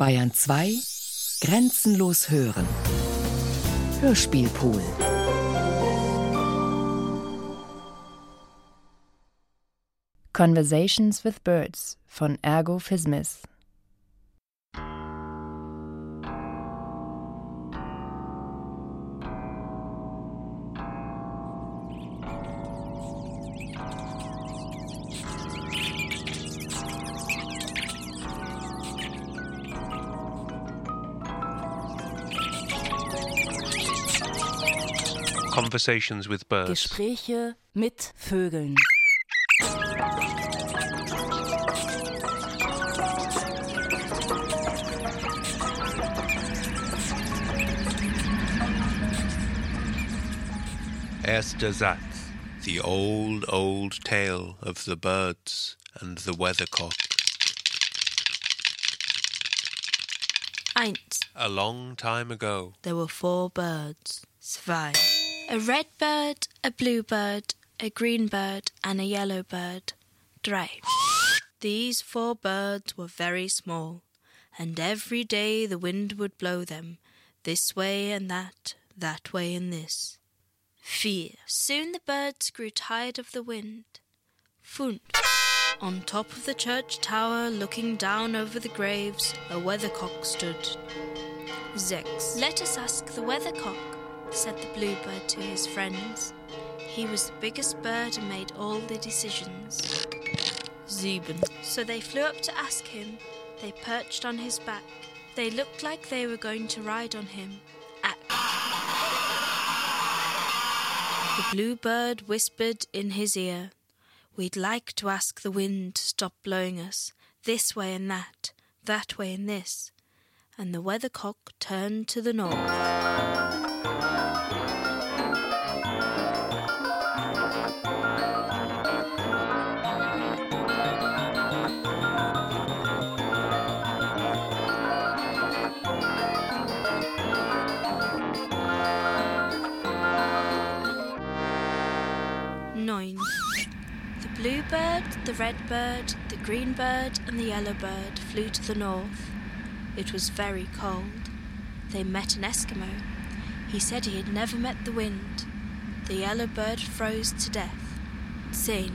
Bayern 2 Grenzenlos hören. Hörspielpool. Conversations with Birds von Ergo Fismis. Conversations with Birds. Gespräche mit Vögeln. Erster Satz. The old, old tale of the birds and the weathercock. Eins. A long time ago, There were four birds. Zwei. A red bird, a blue bird, a green bird, and a yellow bird. Drei. These four birds were very small, and every day the wind would blow them, this way and that, that way and this. Vier. Soon the birds grew tired of the wind. Fünf. On top of the church tower, looking down over the graves, a weathercock stood. Sechs. Let us ask the weathercock, said the bluebird to his friends. He was the biggest bird and made all the decisions. Sieben. So they flew up to ask him. They perched on his back. They looked like they were going to ride on him. The bluebird whispered in his ear, We'd like to ask the wind to stop blowing us, this way and that, that way and this. And the weathercock turned to the north. The bluebird, the red bird, the green bird, and the yellow bird flew to the north. It was very cold. They met an Eskimo. He said he had never met the wind. The yellow bird froze to death. Zehn.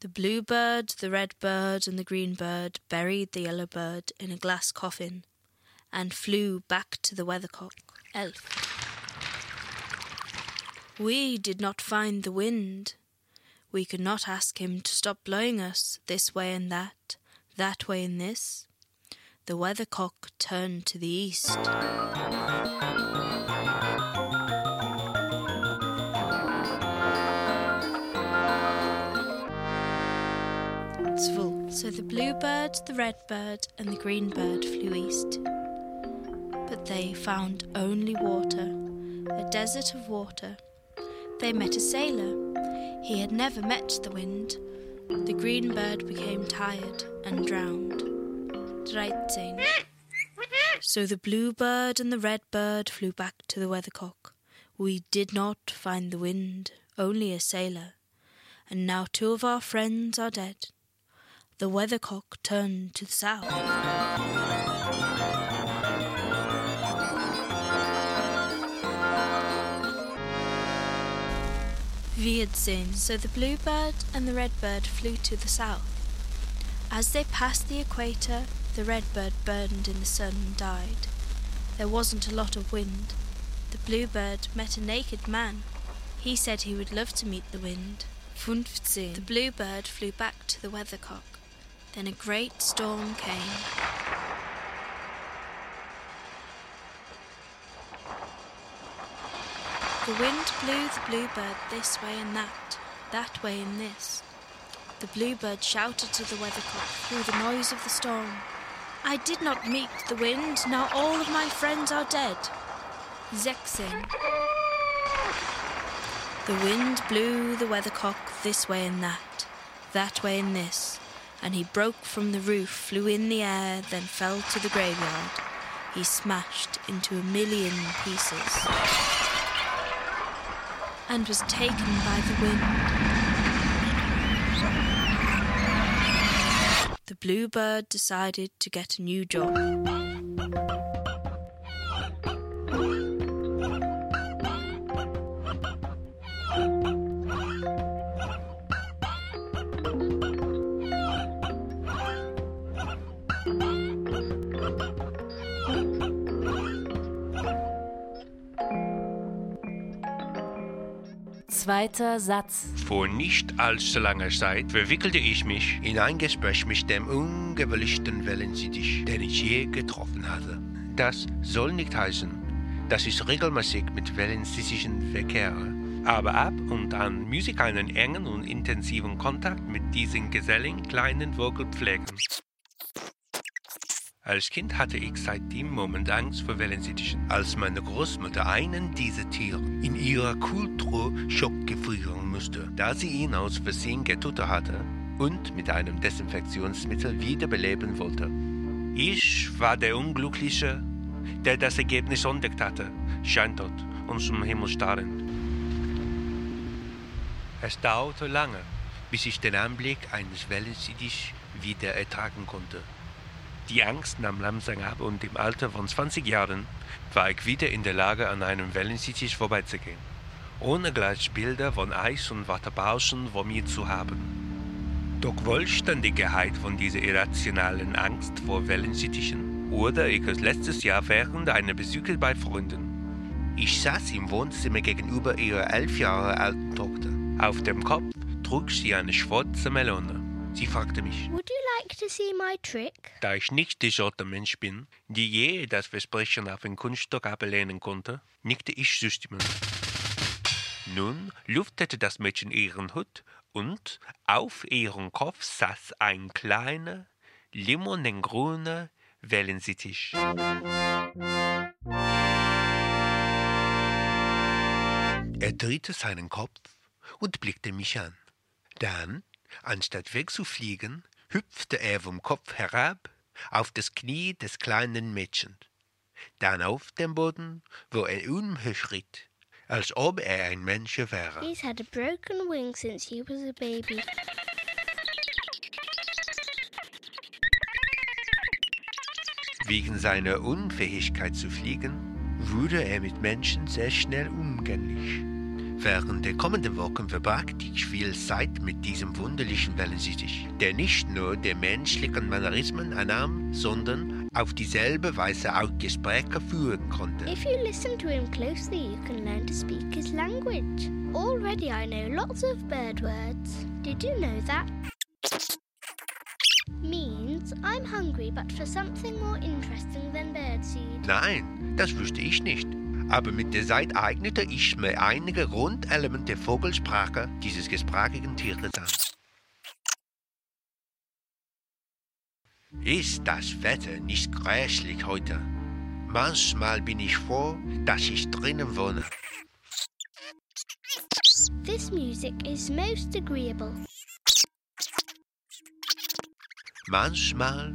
The blue bird, the red bird, and the green bird buried the yellow bird in a glass coffin and flew back to the weathercock. Elf. We did not find the wind. We could not ask him to stop blowing us this way and that, that way and this. The weathercock turned to the east. Zwo. So the bluebird, the red bird, and the green bird flew east. But they found only water, a desert of water. They met a sailor. He had never met the wind. The green bird became tired and drowned. Dreizehn. So the blue bird and the red bird flew back to the weathercock. We did not find the wind, only a sailor. And now two of our friends are dead. The weathercock turned to the south. Vierzehn. So the bluebird and the redbird flew to the south. As they passed the equator, the redbird burned in the sun and died. There wasn't a lot of wind. The bluebird met a naked man. He said he would love to meet the wind. Fünfzehn. The bluebird flew back to the weathercock. Then a great storm came. The wind blew the bluebird this way and that, that way and this. The bluebird shouted to the weathercock through the noise of the storm. I did not meet the wind, now all of my friends are dead. Zexing. The wind blew the weathercock this way and that, that way and this, and he broke from the roof, flew in the air, then fell to the graveyard. He smashed into a million pieces and was taken by the wind. The bluebird decided to get a new job. Zweiter Satz. Vor nicht allzu langer Zeit verwickelte ich mich in ein Gespräch mit dem ungewöhnlichsten Wellensittich, den ich je getroffen hatte. Das soll nicht heißen, dass ich regelmäßig mit Wellensittichen verkehre, aber ab und an muss ich einen engen und intensiven Kontakt mit diesen geselligen kleinen Vogel pflegen. Als Kind hatte ich seit dem Moment Angst vor Wellensittichen, als meine Großmutter einen dieser Tiere in ihrer Kultur schockgefrieren musste, da sie ihn aus Versehen getötet hatte und mit einem Desinfektionsmittel wiederbeleben wollte. Ich war der Unglückliche, der das Ergebnis entdeckt hatte, scheintot und zum Himmel starrend. Es dauerte lange, bis ich den Anblick eines Wellensittichs wieder ertragen konnte. Die Angst nahm langsam ab und im Alter von 20 Jahren war ich wieder in der Lage, an einem Wellensittich vorbeizugehen, ohne gleich Bilder von Eis und Wasserbauschen vor mir zu haben. Doch Vollständigkeit von dieser irrationalen Angst vor Wellensittichen wurde ich es letztes Jahr während einer Besuche bei Freunden. Ich saß im Wohnzimmer gegenüber ihrer elf Jahre alten Tochter. Auf dem Kopf trug sie eine schwarze Melone. Sie fragte mich, Would you like to see my trick? da ich nicht die Sorte Mensch bin, die je das Versprechen auf ein Kunststück ablehnen konnte, nickte ich zustimmend. Nun lüftete das Mädchen ihren Hut und auf ihrem Kopf saß ein kleiner, limonengrüner Wellensittich. Er drehte seinen Kopf und blickte mich an. Dann, anstatt wegzufliegen, hüpfte er vom Kopf herab auf das Knie des kleinen Mädchens, dann auf den Boden, wo er umher schritt, als ob er ein Mensch wäre. He's had a broken wing since he was a baby. Wegen seiner Unfähigkeit zu fliegen, wurde er mit Menschen sehr schnell umgänglich. Während der kommenden Wochen verbrachte ich viel Zeit mit diesem wunderlichen Wellensittich, der nicht nur der menschlichen Mannerismen annahm, sondern auf dieselbe Weise auch Gespräche führen konnte. If you listen to him closely, you can learn to speak his language. Already I know lots of bird words. Did you know that? Means I'm hungry, but for something more interesting than birdseed. Nein, das wusste ich nicht. Aber mit der Zeit eignete ich mir einige Grundelemente der Vogelsprache dieses gesprachigen Tieres an. Ist das Wetter nicht grässlich heute? Manchmal bin ich froh, dass ich drinnen wohne. This music is most agreeable. Manchmal,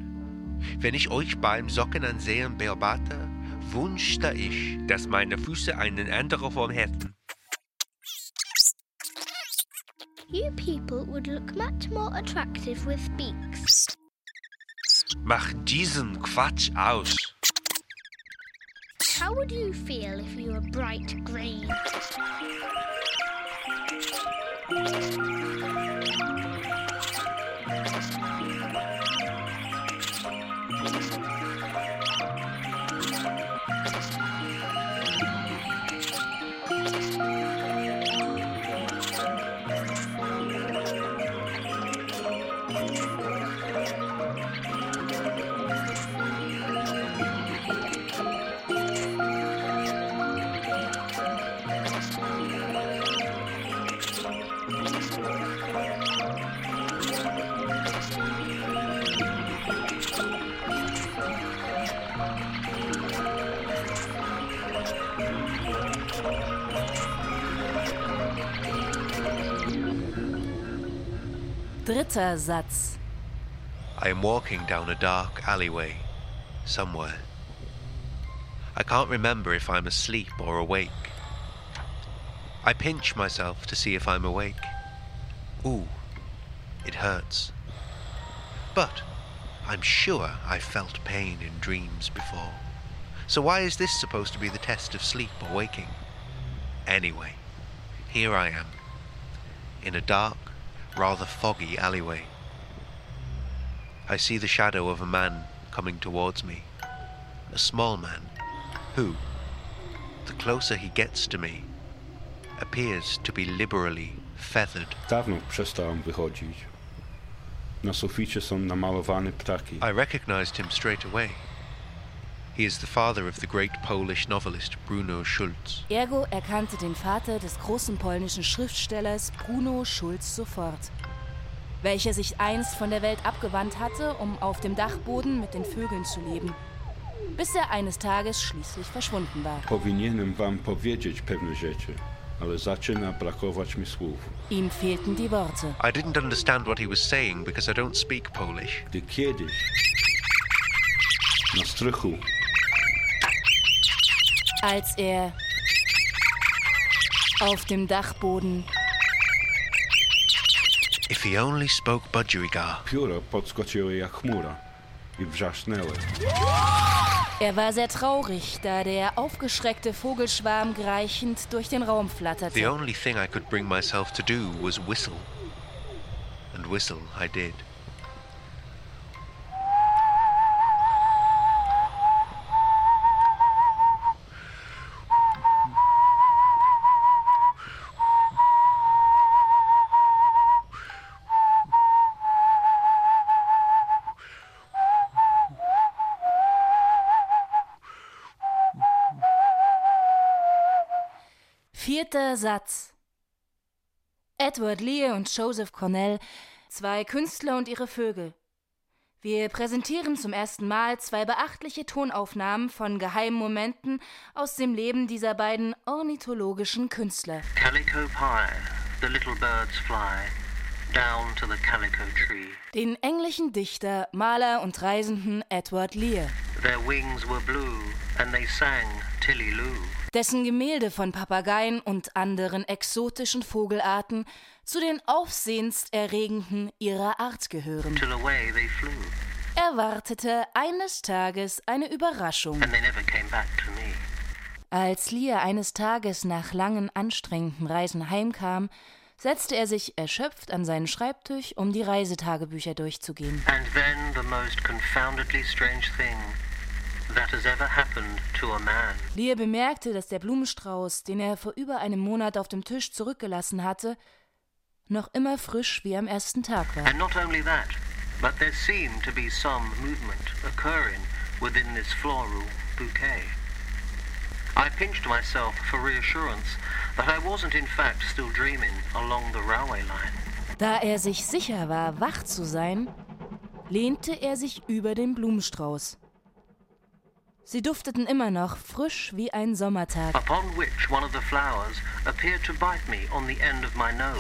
wenn ich euch beim Socken ansehen beobachte, wünschte ich, dass meine Füße einen anderen Form hätten. You people would look much more attractive with beaks. Mach diesen Quatsch aus. How would you feel if you were bright green? Satz. I am walking down a dark alleyway, somewhere. I can't remember if I'm asleep or awake. I pinch myself to see if I'm awake. Ooh, it hurts. But I'm sure I've felt pain in dreams before. So why is this supposed to be the test of sleep or waking? Anyway, here I am, in a dark, rather foggy alleyway. I see the shadow of a man coming towards me. A small man, who, the closer he gets to me, appears to be liberally feathered. Dawno przestałem wychodzić. Na suficie są namalowane ptaki. I recognized him straight away. He is the father of the great Polish novelist Bruno Schulz. Ergo erkannte den Vater des großen polnischen Schriftstellers Bruno Schulz sofort, welcher sich einst von der Welt abgewandt hatte, um auf dem Dachboden mit den Vögeln zu leben, bis er eines Tages schließlich verschwunden war. Powinienem wam powiedzieć pewne rzeczy, ale zaczyna brakować mi słów. Ihm fehlten die Worte. I didn't understand what he was saying because I don't speak Polish. Gdy kiedyś na strychu Als er auf dem Dachboden If he only spoke Budgerigar. pióro podskoczyły jak chmura i wrzasnęły. Er war sehr traurig, da der aufgeschreckte Vogelschwarm greichend durch den Raum The flatterte. only thing I could bring myself to do was whistle. And whistle I did. Vierter Satz. Edward Lear und Joseph Cornell, zwei Künstler und ihre Vögel. Wir präsentieren zum ersten Mal zwei beachtliche Tonaufnahmen von geheimen Momenten aus dem Leben dieser beiden ornithologischen Künstler. Calico pie, the little birds fly down to the calico tree. Den englischen Dichter, Maler und Reisenden Edward Lear, Their wings were blue, and they sang Tilly Loo. Dessen Gemälde von Papageien und anderen exotischen Vogelarten zu den aufsehenserregenden ihrer Art gehören. Till away they flew, erwartete eines Tages eine Überraschung. Als Lear eines Tages nach langen, anstrengenden Reisen heimkam, setzte er sich erschöpft an seinen Schreibtisch, um die Reisetagebücher durchzugehen. And then the most confoundedly strange thing Lear bemerkte, dass der Blumenstrauß, den er vor über einem Monat auf dem Tisch zurückgelassen hatte, noch immer frisch wie am ersten Tag war. And not only that, but there seemed to be some movement occurring within this floral bouquet. I pinched myself for reassurance that I wasn't in fact still dreaming along the railway line. Da er sich sicher war, wach zu sein, lehnte er sich über den Blumenstrauß. Sie dufteten immer noch frisch wie ein Sommertag. Upon which one of the flowers appeared to bite me on the end of my nose.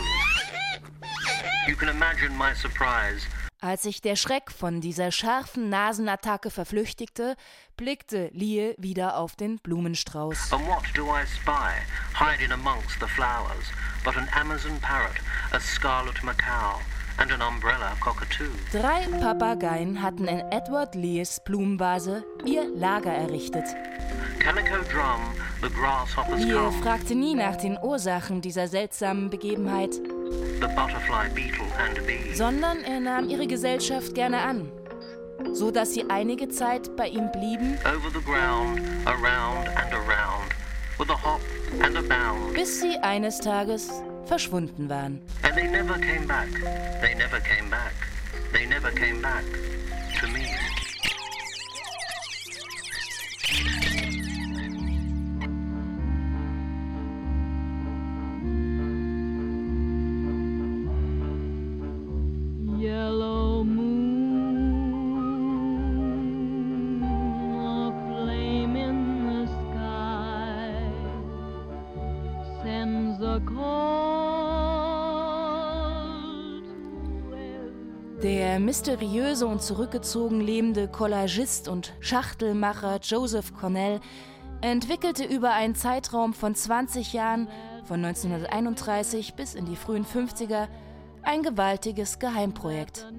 You can imagine my surprise Als sich der Schreck von dieser scharfen Nasenattacke verflüchtigte, blickte Lie wieder auf den Blumenstrauß. And what do I spy, hiding amongst the flowers, but an Amazon parrot, a scarlet macaw, and an umbrella cockatoo? Drei Papageien hatten in Edward Lees Blumenvase ihr Lager errichtet. Calico drum, the grasshopper's Lie come, fragte nie nach den Ursachen dieser seltsamen Begebenheit, sondern er nahm ihre Gesellschaft gerne an, so dass sie einige Zeit bei ihm blieben, Over the ground, around and around, with a hop and a bound. bis sie eines Tages verschwunden waren. And they never came back. They never came back. They never came back to me. mysteriöse und zurückgezogen lebende Collagist und Schachtelmacher Joseph Cornell entwickelte über einen Zeitraum von 20 Jahren, von 1931 bis in die frühen 50er, ein gewaltiges Geheimprojekt.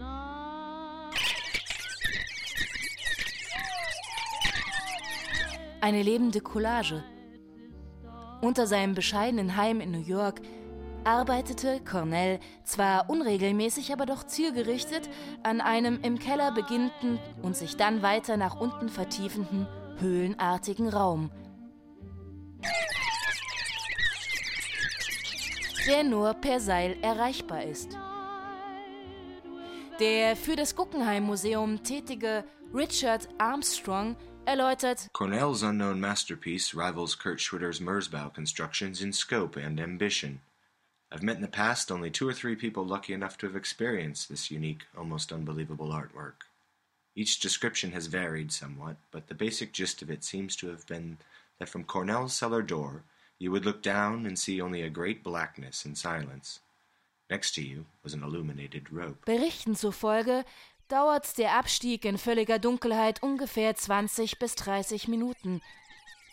Eine lebende Collage. Unter seinem bescheidenen Heim in New York arbeitete Cornell zwar unregelmäßig, aber doch zielgerichtet an einem im Keller beginnenden und sich dann weiter nach unten vertiefenden, höhlenartigen Raum, der nur per Seil erreichbar ist. Der für das Guggenheim Museum tätige Richard Armstrong erläutert, Cornell's unknown masterpiece rivals Kurt Schwitter's Mersbau constructions in scope and ambition. I've met in the past only two or three people lucky enough to have experienced this unique, almost unbelievable artwork. Each description has varied somewhat, but the basic gist of it seems to have been that from Cornell's cellar door you would look down and see only a great blackness and silence. Next to you was an illuminated rope. Berichten zufolge dauert der Abstieg in völliger Dunkelheit ungefähr 20 bis 30 Minuten,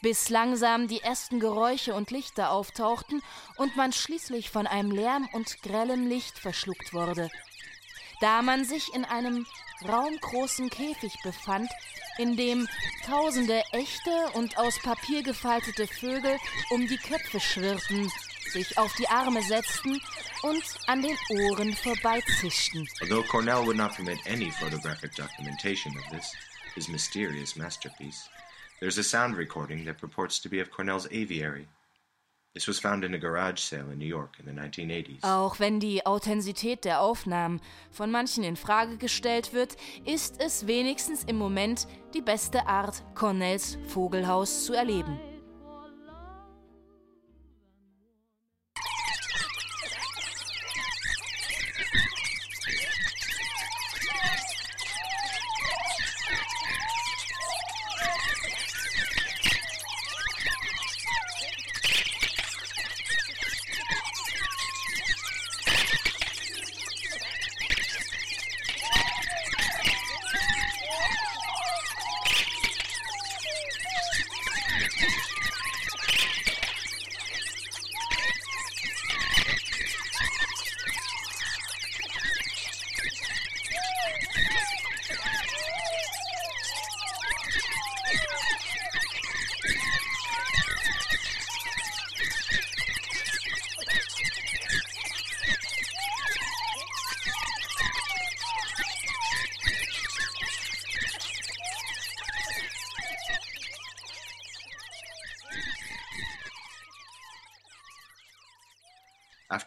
bis langsam die ersten Geräusche und Lichter auftauchten und man schließlich von einem Lärm und grellem Licht verschluckt wurde. Da man sich in einem raumgroßen Käfig befand, in dem tausende echte und aus Papier gefaltete Vögel um die Köpfe schwirrten, sich auf die Arme setzten und an den Ohren vorbeizischten. Although Cornell would not permit any photographic documentation of this, his mysterious masterpiece, there's a sound recording that purports to be of Cornell's aviary. This was found in a garage sale in New York in the 1980s. Auch wenn die Authentizität der Aufnahmen von manchen in Frage gestellt wird, ist es wenigstens im Moment die beste Art, Cornells Vogelhaus zu erleben.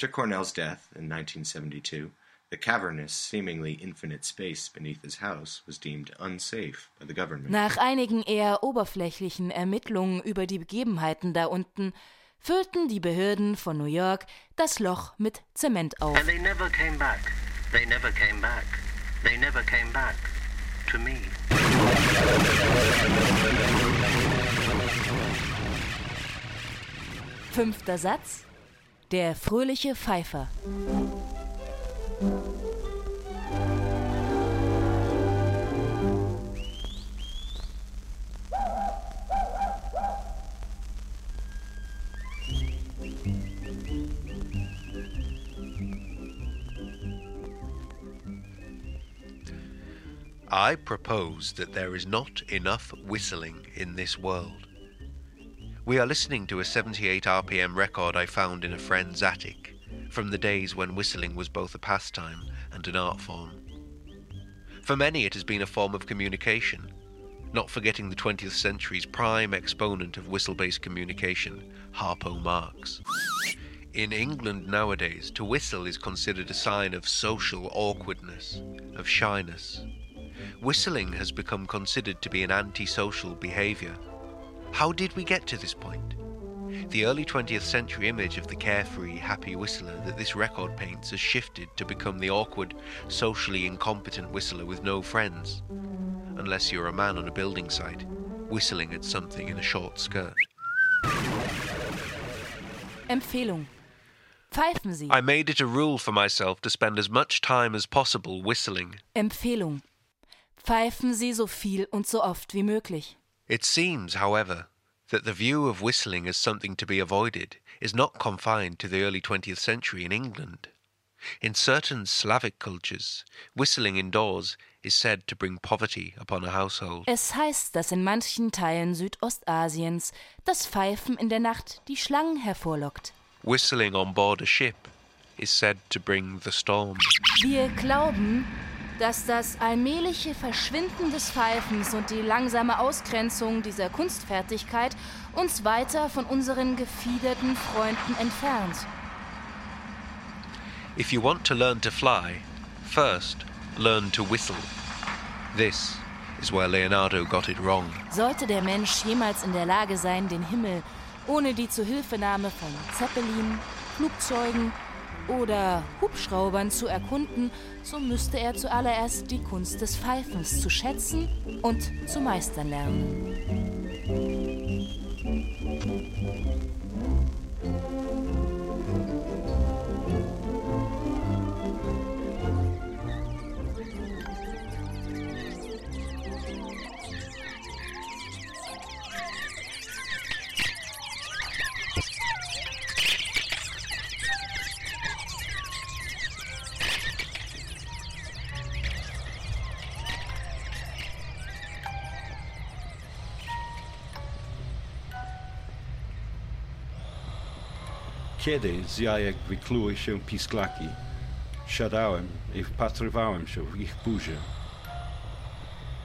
After Cornell's death in 1972, the cavernous, seemingly infinite space beneath his house was deemed unsafe by the government. Nach einigen eher oberflächlichen Ermittlungen über die Begebenheiten da unten füllten die Behörden von New York das Loch mit Zement auf. And they never came back. They never came back. They never came back to me. Fünfter Satz. Der fröhliche Pfeifer. I propose that there is not enough whistling in this world. We are listening to a 78 RPM record I found in a friend's attic from the days when whistling was both a pastime and an art form. For many, it has been a form of communication, not forgetting the 20th century's prime exponent of whistle based communication, Harpo Marx. In England nowadays, to whistle is considered a sign of social awkwardness, of shyness. Whistling has become considered to be an antisocial behaviour. How did we get to this point? The early 20th century image of the carefree, happy whistler that this record paints has shifted to become the awkward, socially incompetent whistler with no friends. Unless you're a man on a building site, whistling at something in a short skirt. Empfehlung. Pfeifen Sie. I made it a rule for myself to spend as much time as possible whistling. Empfehlung. Pfeifen Sie so viel und so oft wie möglich. It seems, however, that the view of whistling as something to be avoided is not confined to the early 20th century in England. In certain Slavic cultures, whistling indoors is said to bring poverty upon a household. Es heißt, dass in manchen Teilen Südostasiens das Pfeifen in der Nacht die Schlangen hervorlockt. Whistling on board a ship is said to bring the storm. Wir glauben, dass das allmähliche Verschwinden des Pfeifens und die langsame Ausgrenzung dieser Kunstfertigkeit uns weiter von unseren gefiederten Freunden entfernt. If you want to learn to fly, first learn to whistle. This is where Leonardo got it wrong. Sollte der Mensch jemals in der Lage sein, den Himmel ohne die Zuhilfenahme von Zeppelin, Flugzeugen oder Hubschraubern zu erkunden, so müsste er zuallererst die Kunst des Pfeifens zu schätzen und zu meistern lernen. Kiedyś, jak wykluły się pisklaki, siadałem i wpatrywałem się w ich buzie.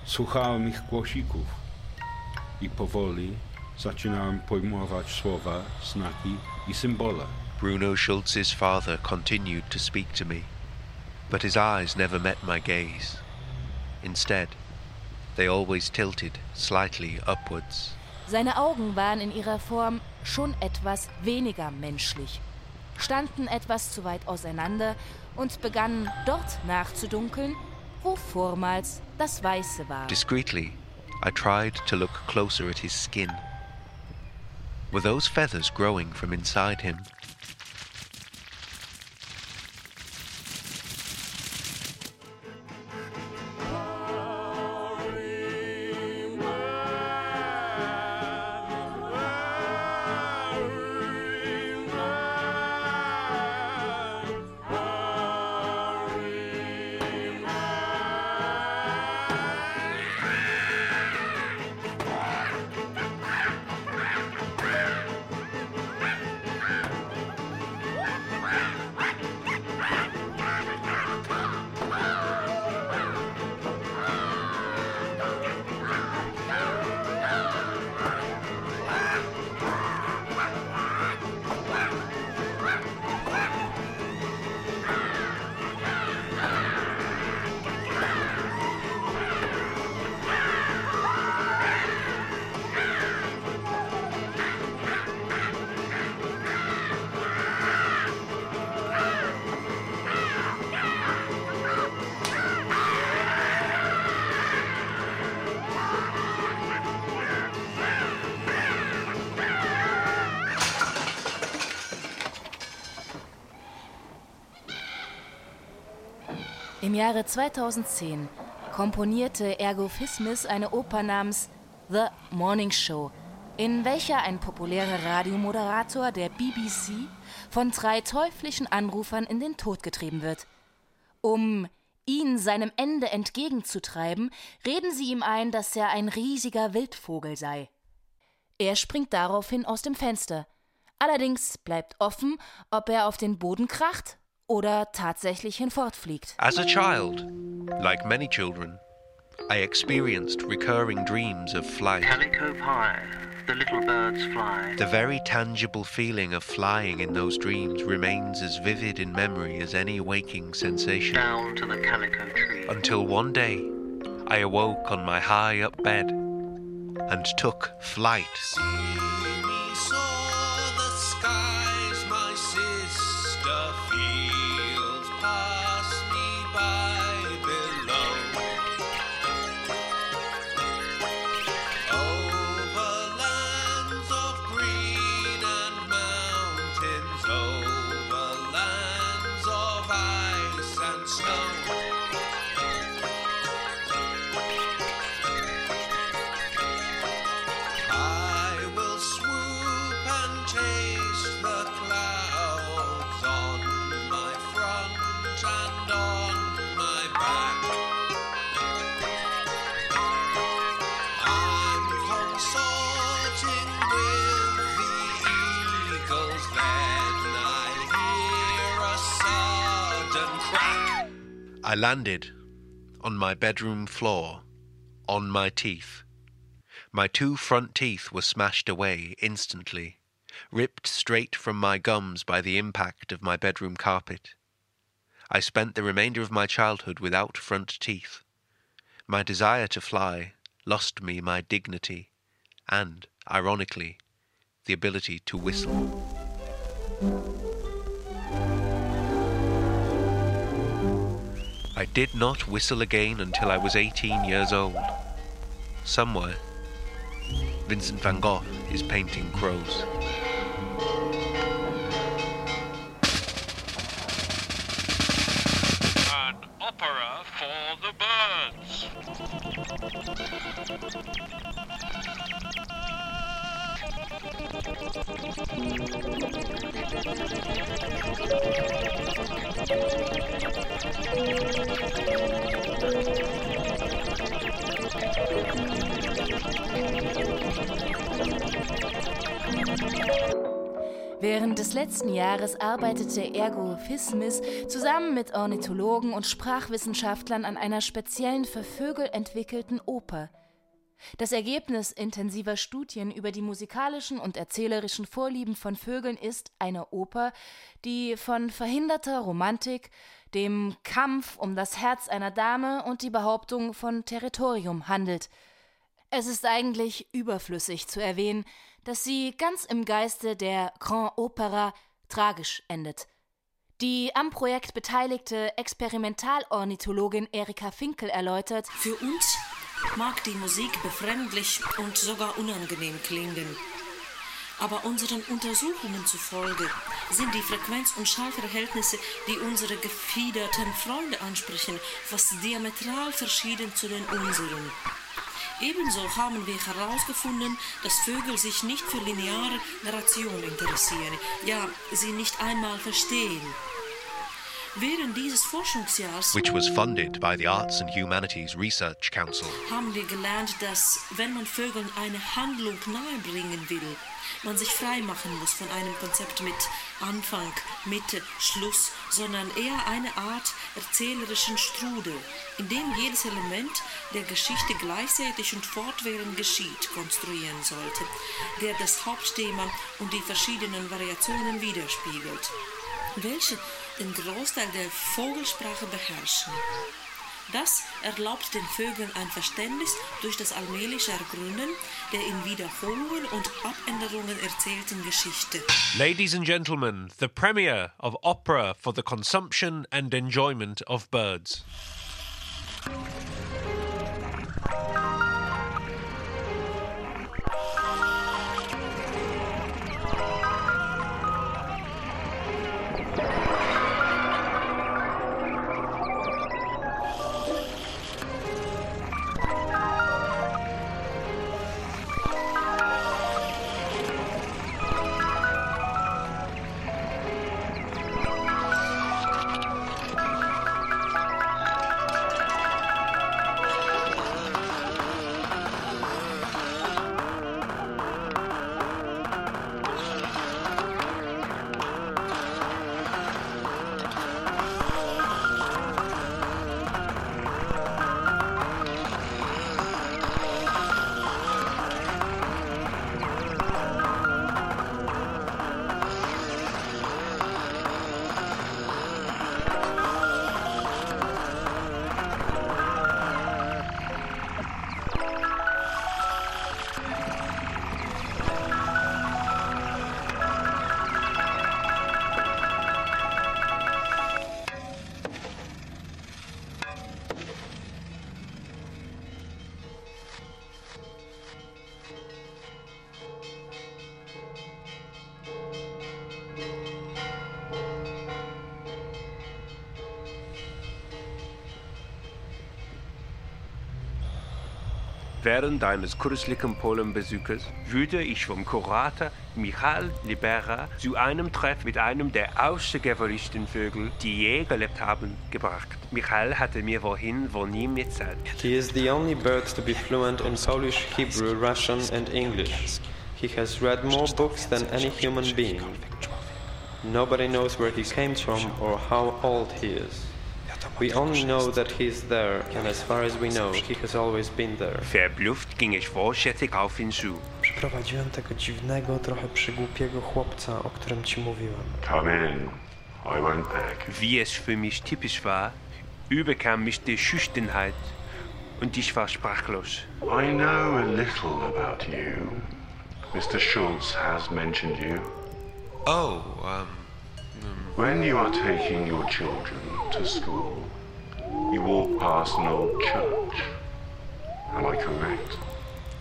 Słuchałem ich głosików i powoli zaczynałem pojmować słowa, znaki i symbole. Bruno Schulz's father continued to speak to me, but his eyes never met my gaze. Instead, they always tilted slightly upwards. Seine Augen waren in ihrer Form schon etwas weniger menschlich, standen etwas zu weit auseinander und begannen dort nachzudunkeln, wo vormals das Weiße war. Discreetly, I tried to look closer at his skin. Were those feathers growing from inside him? Jahre 2010 komponierte Ergo Fismis eine Oper namens The Morning Show, in welcher ein populärer Radiomoderator der BBC von drei teuflischen Anrufern in den Tod getrieben wird. Um ihn seinem Ende entgegenzutreiben, reden sie ihm ein, dass er ein riesiger Wildvogel sei. Er springt daraufhin aus dem Fenster. Allerdings bleibt offen, ob er auf den Boden kracht oder tatsächlich hinfortfliegt. As a child, like many children, I experienced recurring dreams of flight. Calico pie, the little birds fly. The very tangible feeling of flying in those dreams remains as vivid in memory as any waking sensation. Down to the calico tree. Until one day, I awoke on my high up bed and took flight. Landed on my bedroom floor, on my teeth. My two front teeth were smashed away instantly, ripped straight from my gums by the impact of my bedroom carpet. I spent the remainder of my childhood without front teeth. My desire to fly lost me my dignity and, ironically, the ability to whistle. I did not whistle again until I was 18 years old. Somewhere, Vincent van Gogh is painting crows. An opera for the birds. Während des letzten Jahres arbeitete Ergo Fismis zusammen mit Ornithologen und Sprachwissenschaftlern an einer speziellen für Vögel entwickelten Oper. Das Ergebnis intensiver Studien über die musikalischen und erzählerischen Vorlieben von Vögeln ist eine Oper, die von verhinderter Romantik, dem Kampf um das Herz einer Dame und die Behauptung von Territorium handelt. Es ist eigentlich überflüssig zu erwähnen, dass sie ganz im Geiste der Grand Opera tragisch endet. Die am Projekt beteiligte Experimentalornithologin Erika Finkel erläutert: Für uns mag die Musik befremdlich und sogar unangenehm klingen. Aber unseren Untersuchungen zufolge sind die Frequenz- und Schallverhältnisse, die unsere gefiederten Freunde ansprechen, fast diametral verschieden zu den unseren. Ebenso haben wir herausgefunden, dass Vögel sich nicht für lineare Narration interessieren, ja, sie nicht einmal verstehen. Während dieses Forschungsjahrs which was funded by the Arts and Humanities Research Council. haben wir gelernt, dass wenn man Vögeln eine Handlung nahebringen will, man sich frei machen muss von einem Konzept mit Anfang, Mitte, Schluss, sondern eher eine Art erzählerischen Strudel, in dem jedes Element der Geschichte gleichzeitig und fortwährend geschieht, konstruieren sollte, der das Hauptthema und die verschiedenen Variationen widerspiegelt, welche den Großteil der Vogelsprache beherrschen. Das erlaubt den Vögeln ein Verständnis durch das allmähliche Ergründen der in Wiederholungen und Abänderungen erzählten Geschichte. Ladies and gentlemen, the premiere of opera for the consumption and enjoyment of birds. Während eines kürzlichen Polenbesuches wurde ich vom Kurator Michal Libera zu einem Treff mit einem der außergewöhnlichsten Vögel, die je gelebt haben, gebracht. Michal hatte mir vorhin von ihm erzählt. He is the only bird to be fluent in Polish, Hebrew, Russian, and English. He has read more books than any human being. Nobody knows where he came from or how old he is. We only know that he is there, and as far as we know, he has always been there. Verblüfft ging ich vorsichtig auf ihn zu. Przyprowadziłem tego dziwnego, trochę przygłupiego chłopca, o którym ci mówiłem. Come in. I won't beg. Wie es für mich typisch war, überkam mich die Schüchternheit und ich war sprachlos. I know a little about you. Mr. Schultz has mentioned you. Oh, um, When you are taking your children to school, you walk past an old church. Am I correct?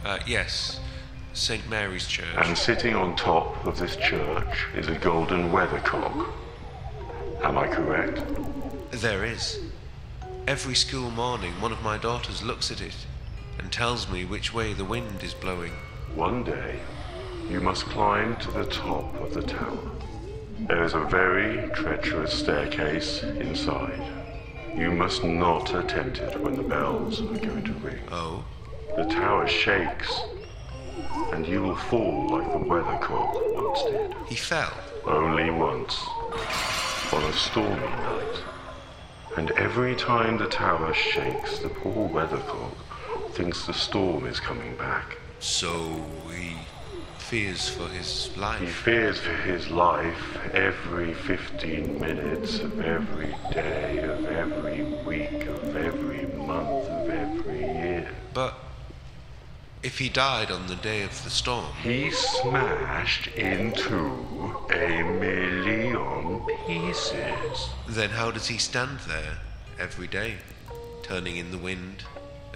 uh, yes, St. Mary's Church. And sitting on top of this church is a golden weathercock. Am I correct? There is. Every school morning, one of my daughters looks at it and tells me which way the wind is blowing. One day, you must climb to the top of the tower. There is a very treacherous staircase inside. You must not attempt it when the bells are going to ring. Oh? The tower shakes, and you will fall like the weathercock once did. He fell. Only once. On a stormy night. And every time the tower shakes, the poor weathercock thinks the storm is coming back. So he fears for his life. He fears for his life every 15 minutes of every day, of every week, of every month, of every year. But if he died on the day of the storm, He smashed into a million pieces. then how does he stand there every day, turning in the wind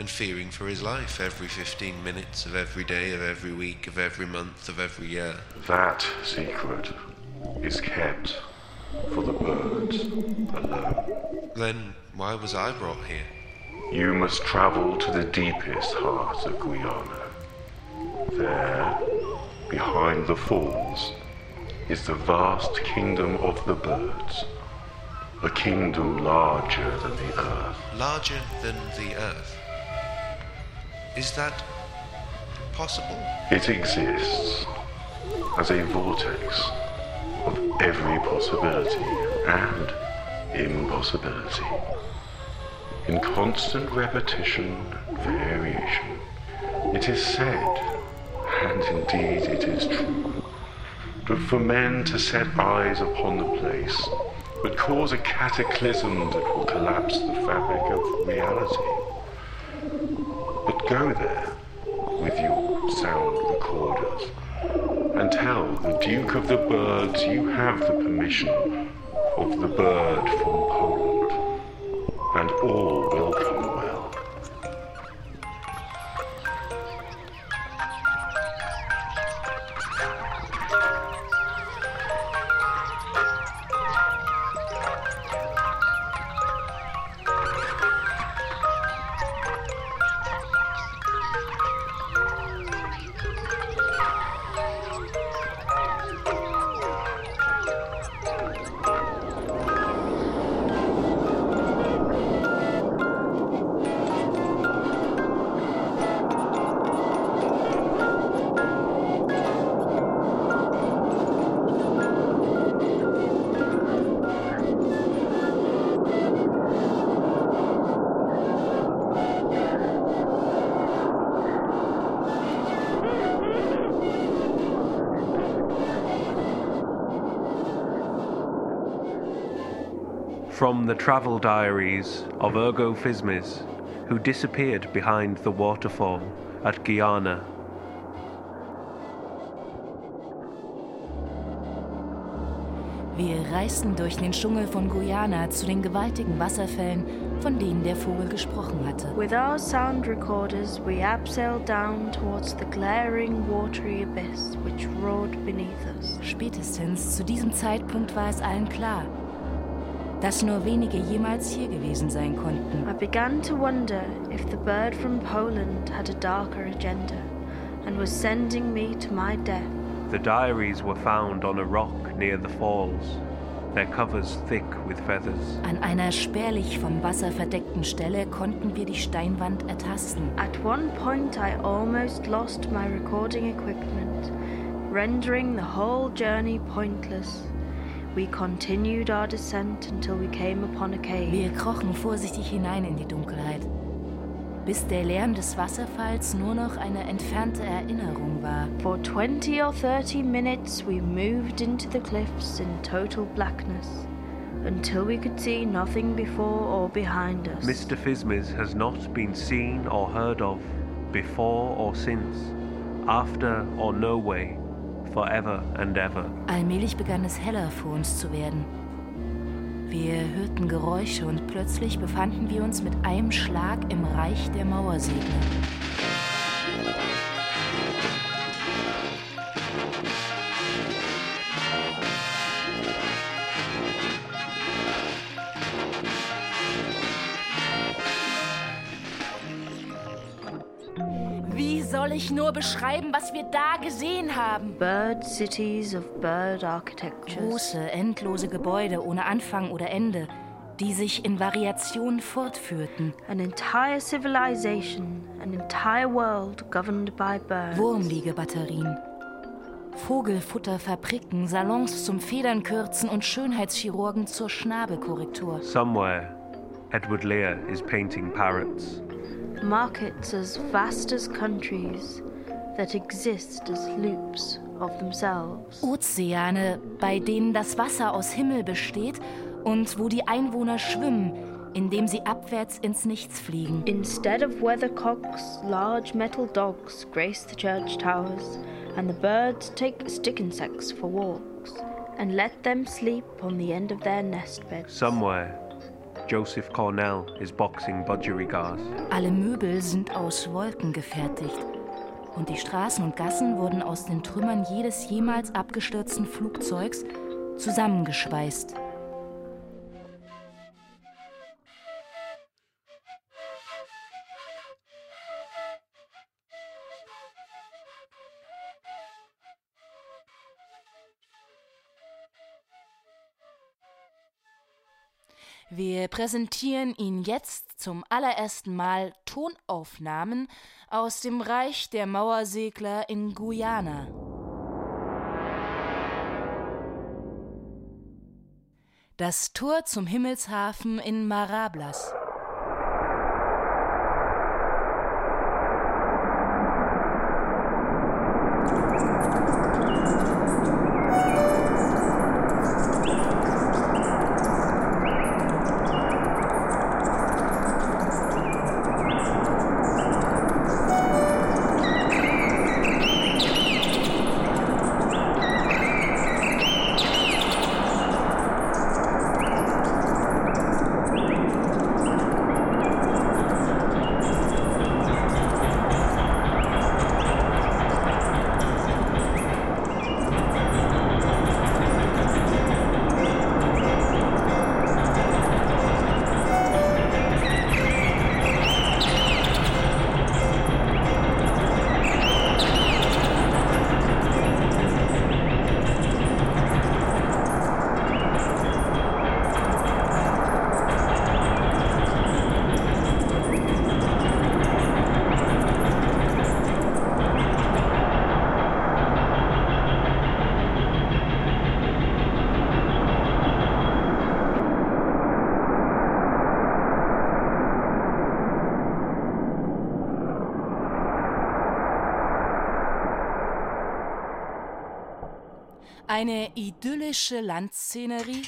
and fearing for his life every 15 minutes of every day, of every week, of every month, of every year? That secret is kept for the birds alone. Then why was I brought here? You must travel to the deepest heart of Guyana. There, behind the falls, is the vast kingdom of the birds. A kingdom larger than the earth. Larger than the earth. Is that possible? It exists as a vortex of every possibility and impossibility. In constant repetition and variation, it is said, and indeed it is true, that for men to set eyes upon the place would cause a cataclysm that will collapse the fabric of reality. But go there with your sound recorders and tell the Duke of the Birds you have the permission of the bird from Poland, and all will From the travel diaries of Ergo Fismes, who disappeared behind the waterfall at Guyana. Wir reisten durch den Dschungel von Guyana zu den gewaltigen Wasserfällen, von denen der Vogel gesprochen hatte. With our sound recorders, we abseiled down towards the glaring, watery abyss which roared beneath us. Spätestens zu diesem Zeitpunkt war es allen klar, dass nur wenige jemals hier gewesen sein konnten. I began to wonder if the bird from Poland had a darker agenda and was sending me to my death. The diaries were found on a rock near the falls, their covers thick with feathers. An einer spärlich vom Wasser verdeckten Stelle konnten wir die Steinwand ertasten. At one point, I almost lost my recording equipment, rendering the whole journey pointless. We continued our descent until we came upon a cave. Wir krochen vorsichtig hinein in die Dunkelheit, bis der Lärm des Wasserfalls nur noch eine entfernte Erinnerung war. For 20 or 30 minutes we moved into the cliffs in total blackness until we could see nothing before or behind us. Mr. Fismis has not been seen or heard of before or since, after or no way, forever and ever. Allmählich begann es heller vor uns zu werden. Wir hörten Geräusche und plötzlich befanden wir uns mit einem Schlag im Reich der Mauersegler. Soll ich nur beschreiben, was wir da gesehen haben? Bird cities of bird architectures. Große, endlose Gebäude ohne Anfang oder Ende, die sich in Variationen fortführten. An entire civilization, an entire world governed by birds. Wurmliegebatterien. Vogelfutterfabriken, Salons zum Federnkürzen und Schönheitschirurgen zur Schnabelkorrektur. Somewhere, Edward Lear is painting parrots. Markets as vast as countries that exist as loops of themselves. Ozeane, bei denen das Wasser aus Himmel besteht und wo die Einwohner schwimmen, indem sie abwärts ins Nichts fliegen. Instead of weathercocks, large metal dogs grace the church towers, and the birds take stick insects for walks, and let them sleep on the end of their nest beds. Somewhere, Joseph Cornell is boxing budgerigars. Alle Möbel sind aus Wolken gefertigt. Und die Straßen und Gassen wurden aus den Trümmern jedes jemals abgestürzten Flugzeugs zusammengeschweißt. Wir präsentieren Ihnen jetzt zum allerersten Mal Tonaufnahmen aus dem Reich der Mauersegler in Guyana. Das Tor zum Himmelshafen in Marablas. Eine idyllische Landszenerie.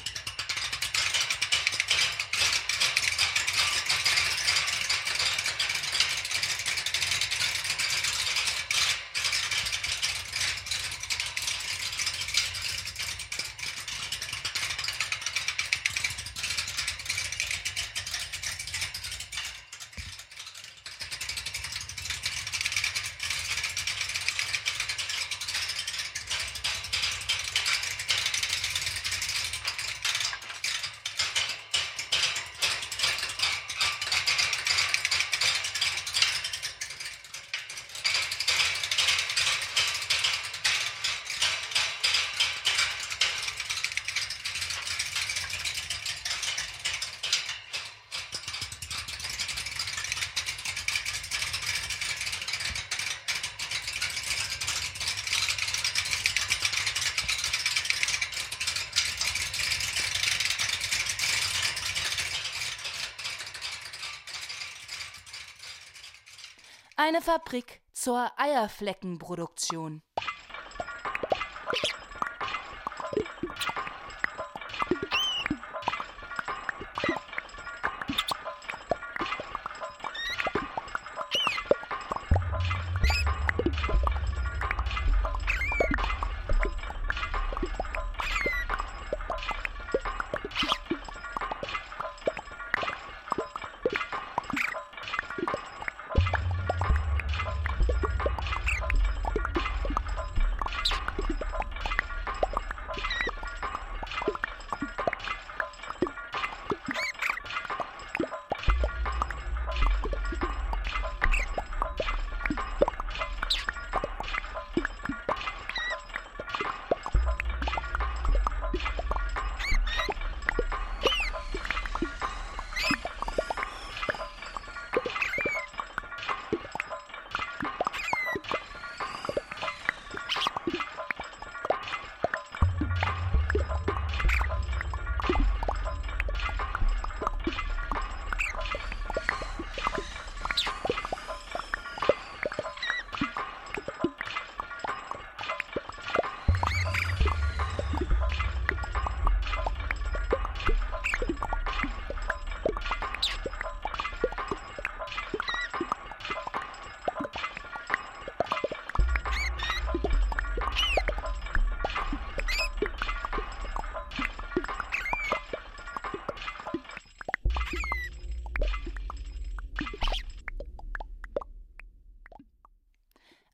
eine Fabrik zur Eierfleckenproduktion.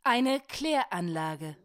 eine Kläranlage.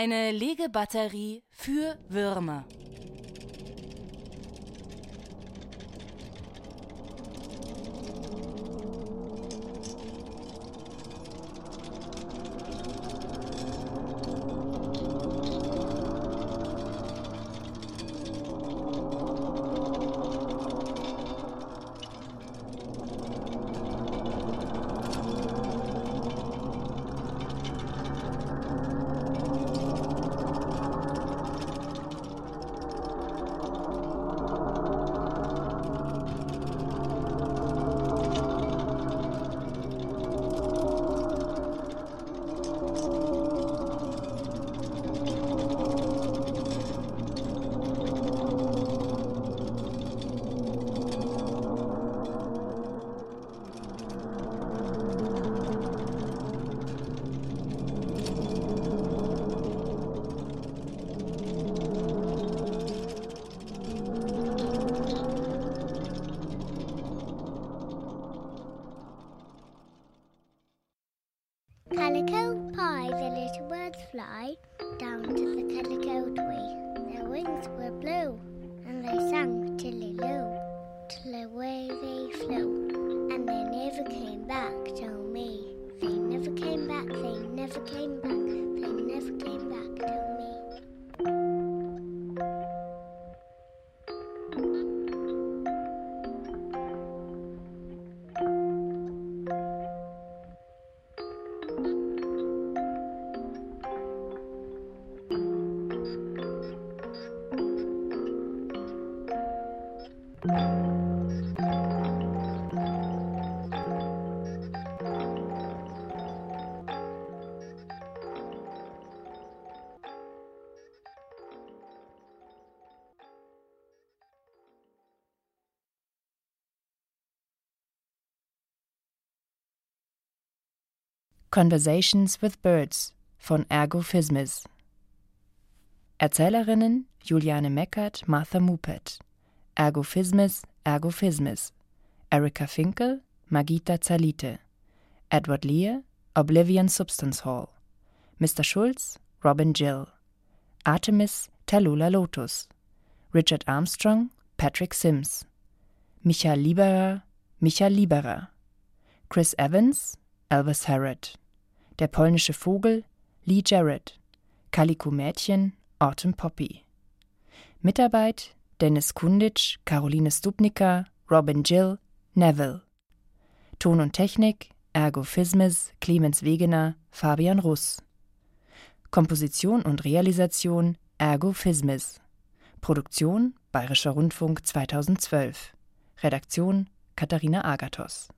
Eine Legebatterie für Würmer. Conversations with Birds von Ergo Fismis. Erzählerinnen Juliane Meckert, Martha Mupet. Ergo Fismis, Ergo Fismis. Erika Finkel, Magita Zalite. Edward Lear, Oblivion Substance Hall. Mr. Schulz, Robin Gill. Artemis, Tallulah Lotus. Richard Armstrong, Patrick Sims. Michael Lieberer, Michael Lieberer. Chris Evans, Elvis Harrod. Der polnische Vogel, Lee Jarrett. Calico Mädchen, Autumn Poppy. Mitarbeit, Dennis Kunditsch, Caroline Stupnica, Robin Gill, Neville. Ton und Technik, Ergo Fismes, Clemens Wegener, Fabian Russ. Komposition und Realisation, Ergo Fismes. Produktion, Bayerischer Rundfunk 2012. Redaktion, Katharina Agathos.